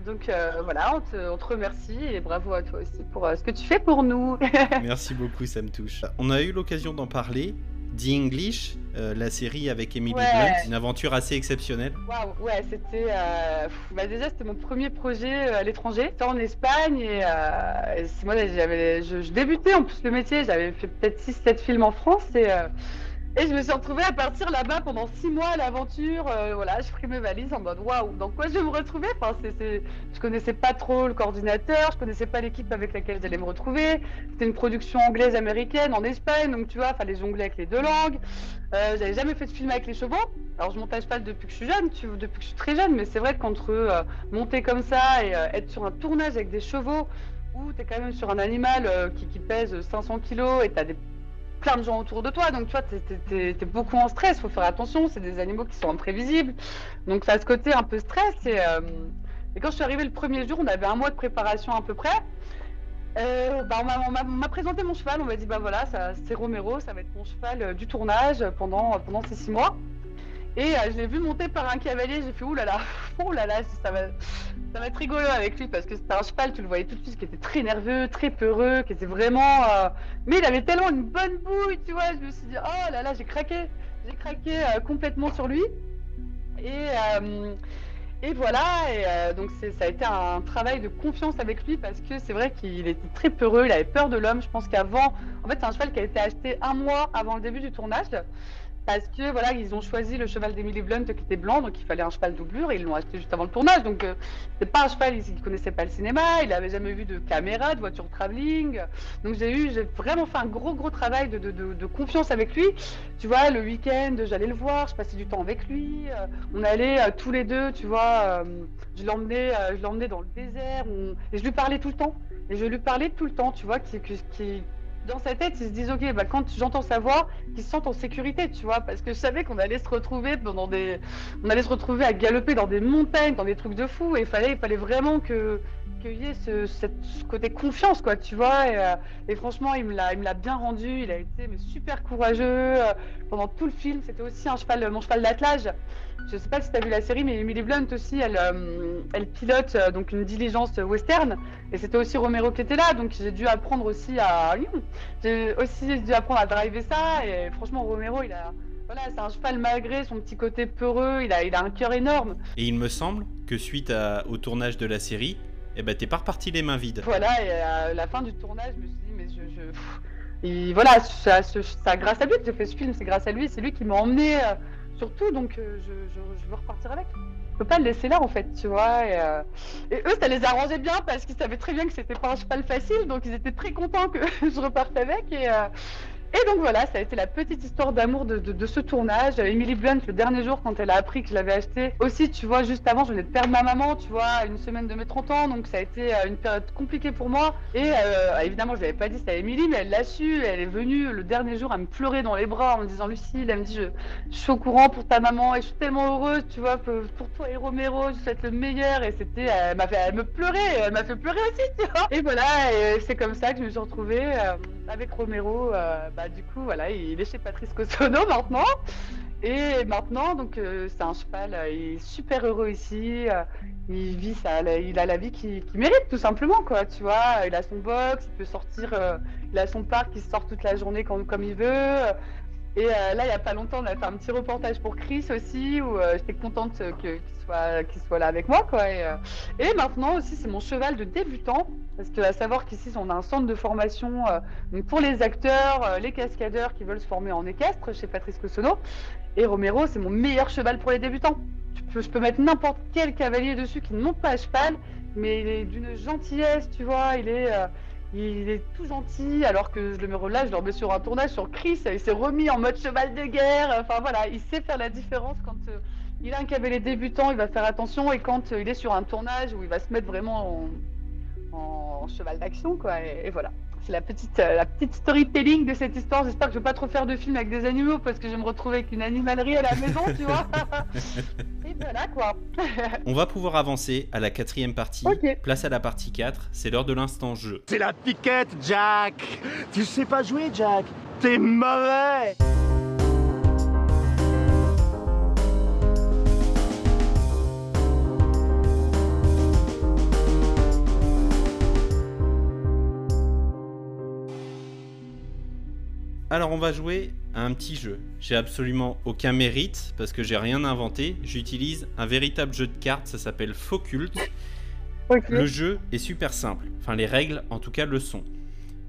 Donc euh, voilà, on te, on te, remercie et bravo à toi aussi pour euh, ce que tu fais pour nous. Merci beaucoup, ça me touche. On a eu l'occasion d'en parler. The English, euh, la série avec Emily Blunt, une aventure assez exceptionnelle. Waouh, ouais, c'était. Euh, bah déjà, c'était mon premier projet à l'étranger. C'était en Espagne et, euh, moi, j'avais, je, je, débutais en plus le métier. J'avais fait peut-être 6-7 films en France et et je me suis retrouvée à partir là-bas pendant six mois à l'aventure. Euh, voilà, je pris mes valises en mode waouh, dans quoi je vais me retrouver? Enfin, c'est, Je connaissais pas trop le coordinateur, je connaissais pas l'équipe avec laquelle j'allais me retrouver. C'était une production anglaise-américaine en Espagne, donc tu vois, fallait jongler avec les deux langues. Euh, j'avais jamais fait de film avec les chevaux. Alors je monte à cheval depuis que je suis jeune, depuis que je suis très jeune, mais c'est vrai qu'entre euh, monter comme ça et être sur un tournage avec des chevaux, où tu es quand même sur un animal qui, qui, pèse 500 kilos et tu as des plein de gens autour de toi, donc tu vois, t'es es, beaucoup en stress, faut faire attention, c'est des animaux qui sont imprévisibles, donc ça a ce côté un peu stress, et, euh, quand je suis arrivée le premier jour, on avait un mois de préparation à peu près, euh, bah on m'a présenté mon cheval, on m'a dit bah voilà, c'est Romero, ça va être mon cheval euh, du tournage pendant, pendant ces six mois. Et euh, je l'ai vu monter par un cavalier, j'ai fait oulala, oulala, ça va, ça va être rigolo avec lui parce que c'était un cheval, tu le voyais tout de suite, qui était très nerveux, très peureux, qui était vraiment. Euh, mais il avait tellement une bonne bouille, tu vois, je me suis dit, oh là là, j'ai craqué, j'ai craqué euh, complètement sur lui. Et, voilà, donc ça a été un travail de confiance avec lui parce que c'est vrai qu'il était très peureux, il avait peur de l'homme. Je pense qu'avant, en fait, c'est un cheval qui a été acheté un mois avant le début du tournage parce que voilà, ils ont choisi le cheval d'Emily Blunt qui était blanc, donc il fallait un cheval doublure et ils l'ont acheté juste avant le tournage. Donc euh, c'est pas un cheval, il, ne connaissait pas le cinéma, il avait jamais vu de caméra, de voiture travelling. Donc j'ai eu, j'ai vraiment fait un gros gros travail de, de, de, confiance avec lui. Tu vois, le week-end, j'allais le voir, je passais du temps avec lui. Euh, on allait euh, tous les deux, tu vois, Je l'emmenais, euh, je l'emmenais dans le désert, et je lui parlais tout le temps. Et je lui parlais tout le temps, tu vois, qui, qui- dans sa tête, ils se disent, ok, bah, quand j'entends sa voix, qu'ils se sentent en sécurité, tu vois, parce que je savais qu'on allait se retrouver pendant des, on allait se retrouver à galoper dans des montagnes, dans des trucs de fou, et il fallait vraiment que qu'il y ait ce, côté confiance, quoi, tu vois. Et, euh, et franchement, il me l'a, bien rendu. Il a été super courageux euh, pendant tout le film. C'était aussi un cheval, mon cheval d'attelage. Je sais pas si tu as vu la série, mais Emily Blunt aussi, elle, euh, elle pilote donc une diligence western. Et c'était aussi Romero qui était là, donc j'ai dû apprendre aussi à, j'ai aussi dû apprendre à driver ça. Et franchement, Romero, il a, voilà, c'est un cheval malgré son petit côté peureux. Il a, il a un cœur énorme. Et il me semble que suite au tournage de la série, eh ben t'es pas reparti les mains vides. Voilà, et à la fin du tournage, je me suis dit, mais je. Et voilà, ça, ça, grâce à lui que j'ai fait ce film, c'est grâce à lui, c'est lui qui m'a emmené euh, sur tout, donc euh, je veux repartir avec. Je peux pas le laisser là en fait, tu vois. Et, euh, et eux, ça les arrangeait bien parce qu'ils savaient très bien que c'était pas un cheval facile, donc ils étaient très contents que je reparte avec. Et, euh, et donc voilà, ça a été la petite histoire d'amour de, ce tournage. Emily Blunt, le dernier jour, quand elle a appris que je l'avais acheté, aussi, tu vois, juste avant, je venais de perdre ma maman, tu vois, une semaine de mes 30 ans, donc ça a été euh, une période compliquée pour moi. Et euh, évidemment, je l'avais pas dit, c'était à Emily, mais elle l'a su, elle est venue le dernier jour à me pleurer dans les bras en me disant, Lucie, elle me dit, je, suis au courant pour ta maman et je suis tellement heureuse, tu vois, pour, toi et Romero, je souhaite le meilleur. Et c'était, elle m'a fait, elle me pleurait, elle m'a fait pleurer aussi, tu vois. Et voilà, c'est comme ça que je me suis retrouvée euh, avec Romero. euh, bah, du coup, il est chez Patrice Cosono maintenant. Et maintenant, donc, euh, c'est un cheval, euh, il est super heureux ici. il vit ça, il a la vie qu'il mérite, tout simplement, quoi. Tu il a son box, il peut sortir, il a son parc, il sort toute la journée comme il veut. Et euh, là, il y a pas longtemps, on a fait un petit reportage pour Chris aussi, où euh, j'étais contente qu'il soit, là avec moi, quoi. Et, euh, et maintenant aussi, c'est mon cheval de débutant, parce que à savoir qu'ici, on a un centre de formation pour les acteurs, les cascadeurs qui veulent se former en équestre chez Patrice Cosono. Et Romero, c'est mon meilleur cheval pour les débutants. Je peux, je peux mettre n'importe quel cavalier dessus qui ne monte pas à cheval, mais il est d'une gentillesse, tu vois. Il est, il est tout gentil, alors que je le là, je le sur un tournage sur Chris. Il s'est remis en mode cheval de guerre. Enfin voilà, il sait faire la différence quand euh, il a un cavalier débutant, il va faire attention, et quand euh, il est sur un tournage où il va se mettre vraiment en, cheval d'action, quoi. Et voilà. C'est la petite, euh, la petite storytelling de cette histoire. J'espère que je vais pas trop faire de films avec des animaux parce que je vais me retrouver avec une animalerie à la maison, tu vois. et voilà quoi. On va pouvoir avancer à la quatrième partie. Ok. Place à la partie 4, c'est l'heure de l'instant jeu. C'est la piquette, Jack Tu sais pas jouer, Jack T'es mauvais Alors on va jouer à un petit jeu. J'ai absolument aucun mérite parce que j'ai rien inventé. J'utilise un véritable jeu de cartes, ça s'appelle Focult. Le jeu est super simple, enfin les règles en tout cas le sont.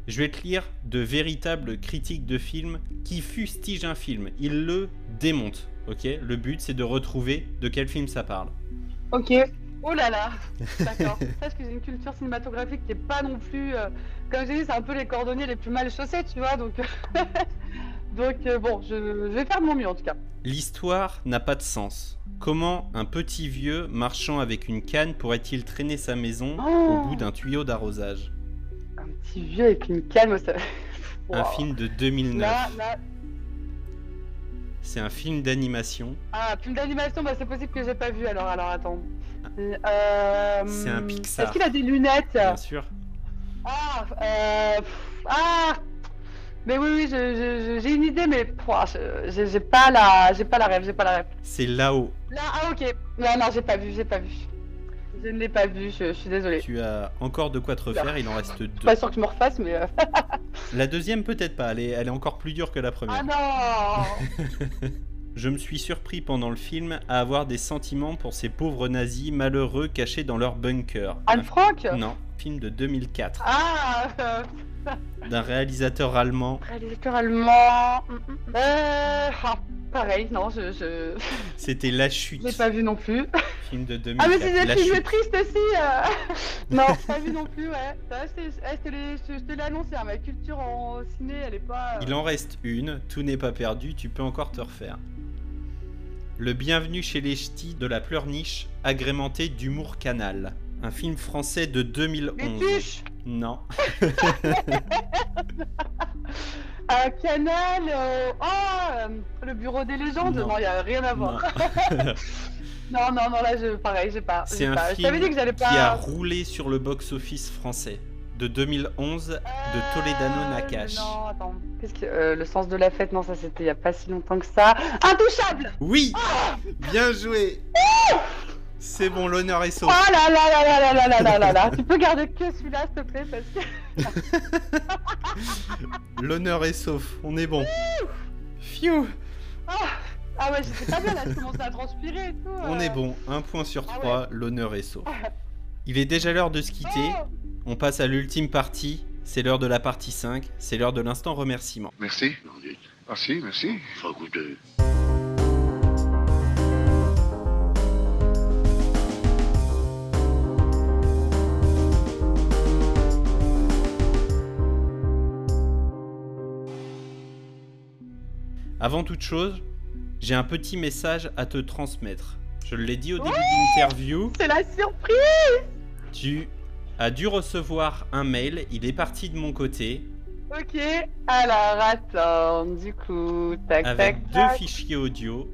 Je vais te lire de véritables critiques de films qui fustigent un film. Ils le démontent, ok? Le but c'est de retrouver de quel film ça parle. Ok. Oh là là. D'accord. Sache que j'ai une culture cinématographique qui est pas non plus. euh, comme j'ai dit, c'est un peu les cordonniers les plus mal chaussés, tu vois. Donc, donc euh, bon, je, je vais faire de mon mieux en tout cas. L'histoire n'a pas de sens. Comment un petit vieux marchant avec une canne pourrait-il traîner sa maison au bout d'un tuyau d'arrosage? Un petit vieux avec une canne, ça. Un Wow. film de 2009. Là, là. C'est un film d'animation. Ah, film d'animation, bah c'est possible que j'ai pas vu alors. Alors attends. Euh, C'est un Pixar. Est-ce qu'il a des lunettes Bien sûr. Ah, euh, ah. Mais oui, oui, j'ai une idée, mais j'ai pas la, j'ai pas la rêve, j'ai pas la rêve. C'est là-haut. Là, ah ok. Non, non, j'ai pas vu, j'ai pas vu. Je ne l'ai pas vu, je, je suis désolée. Tu as encore de quoi te refaire, il en reste deux. pas sûr que je me refasse, mais. euh, La deuxième peut-être pas, elle est, elle est encore plus dure que la première. Ah non Je me suis surpris pendant le film à avoir des sentiments pour ces pauvres nazis malheureux cachés dans leur bunker. Anne Frank? Non, film de 2004, Ah euh, d'un réalisateur allemand. Réalisateur allemand. Euh, ah, pareil, non, je. je... C'était La Chute, Je l'ai pas vu non plus. film de 2004. Ah, mais c'est des films tristes aussi euh. Non, pas vu non plus, ouais. Ça, eh, je te l'ai- je je te l'ai annoncé, hein, ma culture en ciné, elle est pas. euh, Il en reste une, tout n'est pas perdu, tu peux encore te refaire. Le bienvenu chez les ch'tis de la pleurniche, agrémenté d'humour canal. Un film français de 2011. Métuche Non. Un canal. euh, Oh, le bureau des légendes Non. Il n'y a rien à voir. non, non, non, là, je, pareil, j'ai pas. C'est un pas. Film dit que j'allais qui a pas. roulé sur le box-office français de 2011 de Toledano Euh, Nakash. Non, attends. Qu'est-ce que. euh, le sens de la fête, non, ça c'était il y a pas si longtemps que ça. Intouchable Oui Bien joué C'est bon, l'honneur est sauf. Oh là là là là là là là là là là Tu peux garder que celui-là, s'il te plaît, parce que. L'honneur est sauf, on est bon. Phew Ah, ah ouais, j'étais pas bien là, je commençais à transpirer et tout. On euh. est bon, un point sur Ah trois, l'honneur est sauf. Il est déjà l'heure de se quitter. Oh On passe à l'ultime partie. C'est l'heure de la partie 5. C'est l'heure de l'instant remerciement. Merci. Merci, merci. Faut goûter. Avant toute chose, j'ai un petit message à te transmettre. Je l'ai dit au début de l'interview. C'est la surprise Tu as dû recevoir un mail. Il est parti de mon côté Ok, alors attends, du coup, tac avec tac deux tac. fichiers audio.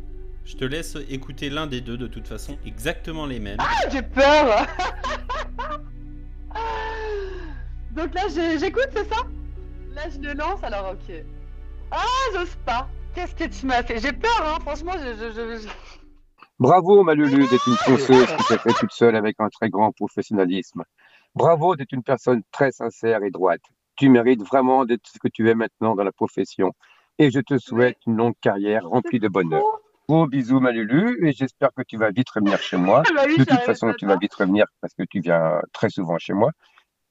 Je te laisse écouter l'un des deux de toute façon, exactement les mêmes. Ah, j'ai peur Donc là, j'écoute, c'est ça? Là, je le lance, alors ok. Ah, j'ose pas Qu'est-ce que tu m'as fait? J'ai peur, hein, franchement, je... je, je, Bravo, Malulu, d'être une ponceuse qui s'est fait toute seule avec un très grand professionnalisme. Bravo d'être une personne très sincère et droite. Tu mérites vraiment d'être ce que tu es maintenant dans la profession. Et je te souhaite une longue carrière remplie de bonheur. Gros bisous, Malulu, et j'espère que tu vas vite revenir chez moi. Bah oui, De toute façon, tu vas vite revenir parce que tu viens très souvent chez moi.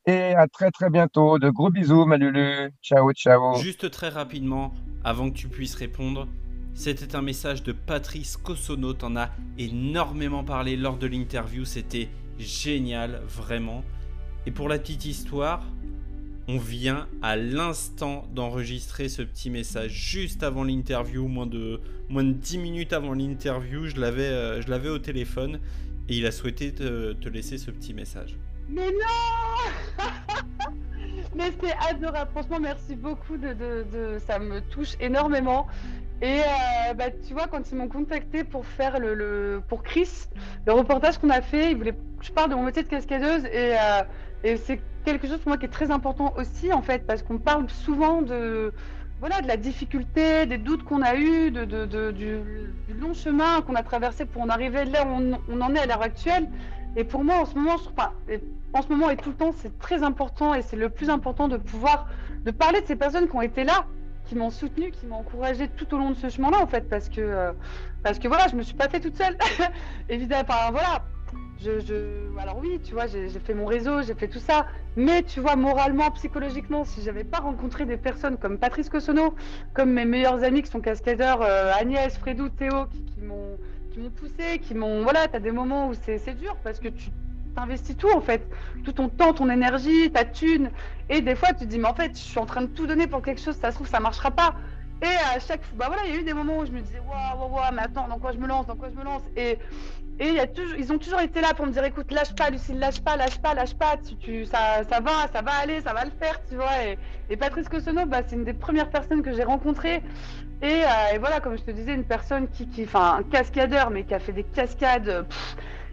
Et à très très bientôt. De gros bisous, Malulu. Ciao, ciao. Juste très rapidement, avant que tu puisses répondre, c'était un message de Patrice Cossonneau. T'en as énormément parlé lors de l'interview. C'était génial, vraiment. Et pour la petite histoire, on vient à l'instant d'enregistrer ce petit message juste avant l'interview, moins de, moins de 10 minutes avant l'interview. Je l'avais euh, je l'avais au téléphone et il a souhaité te laisser ce petit message. Mais non Mais c'est adorable, franchement, merci beaucoup de, de, de- Ça me touche énormément. Et euh, bah, tu vois, quand ils m'ont contacté pour faire le, le- pour Chris, le reportage qu'on a fait, ils voulaient je parle de mon métier de cascadeuse et, euh, et c'est quelque chose pour moi qui est très important aussi en fait, parce qu'on parle souvent de voilà de la difficulté, des doutes qu'on a eus, de- de- du, du long chemin qu'on a traversé pour en arriver là où on, on en est à l'heure actuelle. Et pour moi, en ce moment, je et en ce moment et tout le temps, c'est très important et c'est le plus important de pouvoir de parler de ces personnes qui ont été là, qui m'ont soutenu, qui m'ont encouragé tout au long de ce chemin-là, en fait, parce que euh, parce que voilà, je me suis pas fait toute seule. Évidemment, voilà. Je, alors oui, tu vois, j'ai fait mon réseau, j'ai fait tout ça, mais tu vois, moralement, psychologiquement, si j'avais pas rencontré des personnes comme Patrice Cossonneau, comme mes meilleurs amis qui sont cascadeurs, euh, Agnès, Fredou, Théo, qui m'ont qui m'ont poussé, qui m'ont voilà, t'as des moments où c'est c'est dur parce que tu t'investis tout en fait, tout ton temps, ton énergie, ta thune, et des fois tu te dis mais en fait je suis en train de tout donner pour quelque chose, ça se trouve ça marchera pas. Et à chaque fois, bah voilà, il y a eu des moments où je me disais waouh waouh waouh, mais attends, dans quoi je me lance, dans quoi je me lance, et et ils ont toujours été là pour me dire écoute, lâche pas, Lucille, lâche pas, lâche pas, lâche pas, tu, ça, ça va, ça va aller, ça va le faire, tu vois. Et, et Patrice Cossonneau, bah, c'est une des premières personnes que j'ai rencontrées. Et, euh, voilà, comme je te disais, une personne qui, qui, enfin, un cascadeur, mais qui a fait des cascades. euh,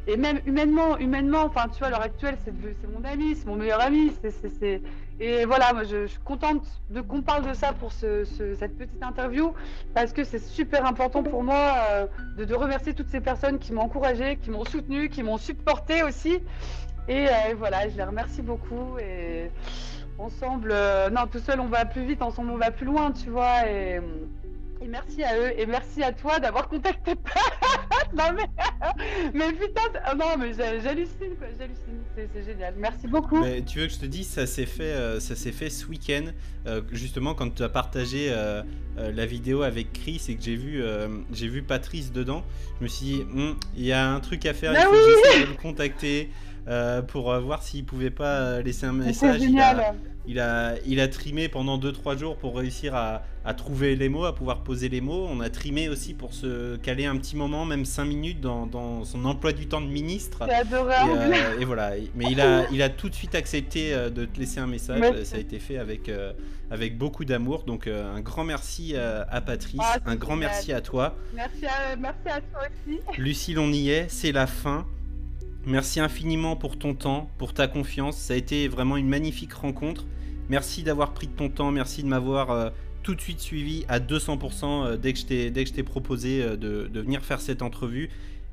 et même humainement, humainement, enfin, tu vois, à l'heure actuelle, c'est mon ami, c'est mon meilleur ami. c'est- Et voilà, moi, je, suis contente de qu'on parle de ça pour ce, ce- cette petite interview, parce que c'est super important pour moi euh, de, remercier toutes ces personnes qui m'ont encouragée, qui m'ont soutenue, qui m'ont supporté aussi. Et euh, voilà, je les remercie beaucoup. Et ensemble, euh, non, tout seul on va plus vite, ensemble on va plus loin, tu vois. Et merci à eux, et merci à toi d'avoir contacté non mais, mais putain, non mais j'hallucine quoi, j'hallucine, c'est génial. Merci beaucoup. Mais tu veux que je te dise, ça s'est fait, euh, ça s'est fait ce week-end, euh, justement quand tu as partagé euh, la vidéo avec Chris et que j'ai vu, j'ai vu Patrice dedans. Je me suis dit, Hum, il y a un truc à faire, il Ah faut oui de le contacter. Euh, pour euh, voir s'il pouvait pas euh, laisser un message. Il a, il a, il a trimé pendant 2-3 jours pour réussir à, à trouver les mots, à pouvoir poser les mots. On a trimé aussi pour se caler un petit moment, même 5 minutes dans, dans son emploi du temps de ministre. C'est adorable. Et, euh, et voilà. Mais il a, il a tout de suite accepté de te laisser un message. Merci. Ça a été fait avec, euh, avec beaucoup d'amour. Donc un grand merci à Patrice, Ah, un grand génial. merci à toi. Merci à, merci à toi aussi. Lucille, on y est, c'est la fin. Merci infiniment pour ton temps, pour ta confiance. Ça a été vraiment une magnifique rencontre. Merci d'avoir pris de ton temps, merci de m'avoir euh, tout de suite suivi à 200% euh, dès que je t'ai proposé euh, de, venir faire cette entrevue.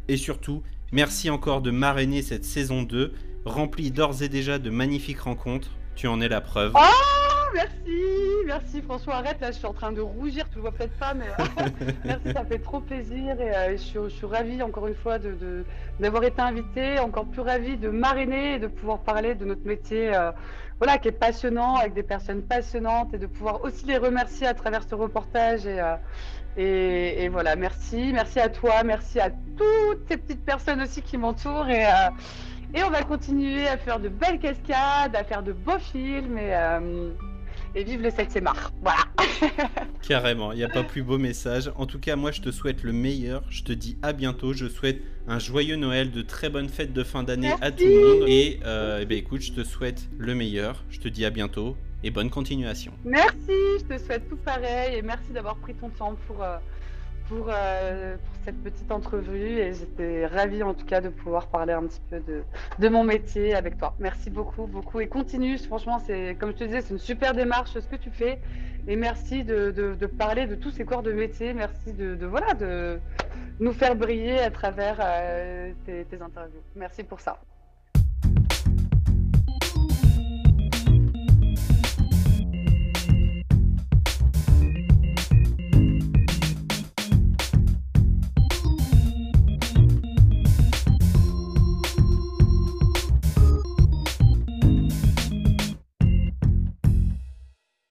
Et surtout, merci encore de marrainer cette saison 2, remplie d'ores et déjà de magnifiques rencontres. Tu en es la preuve. Oh, merci, merci François, arrête là, je suis en train de rougir, tu le vois peut-être pas, mais merci, ça fait trop plaisir et euh, je, suis, ravie encore une fois d'avoir été invitée, encore plus ravie de marrainer et de pouvoir parler de notre métier, euh, voilà, qui est passionnant, avec des personnes passionnantes et de pouvoir aussi les remercier à travers ce reportage et, euh, et, voilà, merci, merci à toi, merci à toutes ces petites personnes aussi qui m'entourent et et on va continuer à faire de belles cascades, à faire de beaux films et, euh, et vive le 7 art. Voilà. Carrément, il n'y a pas plus beau message. En tout cas, moi, je te souhaite le meilleur. Je te dis à bientôt. Je souhaite un joyeux Noël, de très bonnes fêtes de fin d'année à tout le monde. Et euh, eh ben, écoute, je te souhaite le meilleur. Je te dis à bientôt et bonne continuation. Merci, je te souhaite tout pareil et merci d'avoir pris ton temps pour, euh, pour, euh, pour cette petite entrevue et j'étais ravie en tout cas de pouvoir parler un petit peu de, de mon métier avec toi. Merci beaucoup, beaucoup et continue. Franchement, c'est comme je te disais, c'est une super démarche ce que tu fais et merci de, de- parler de tous ces corps de métier. Merci de, voilà de nous faire briller à travers euh, tes interviews. Merci pour ça.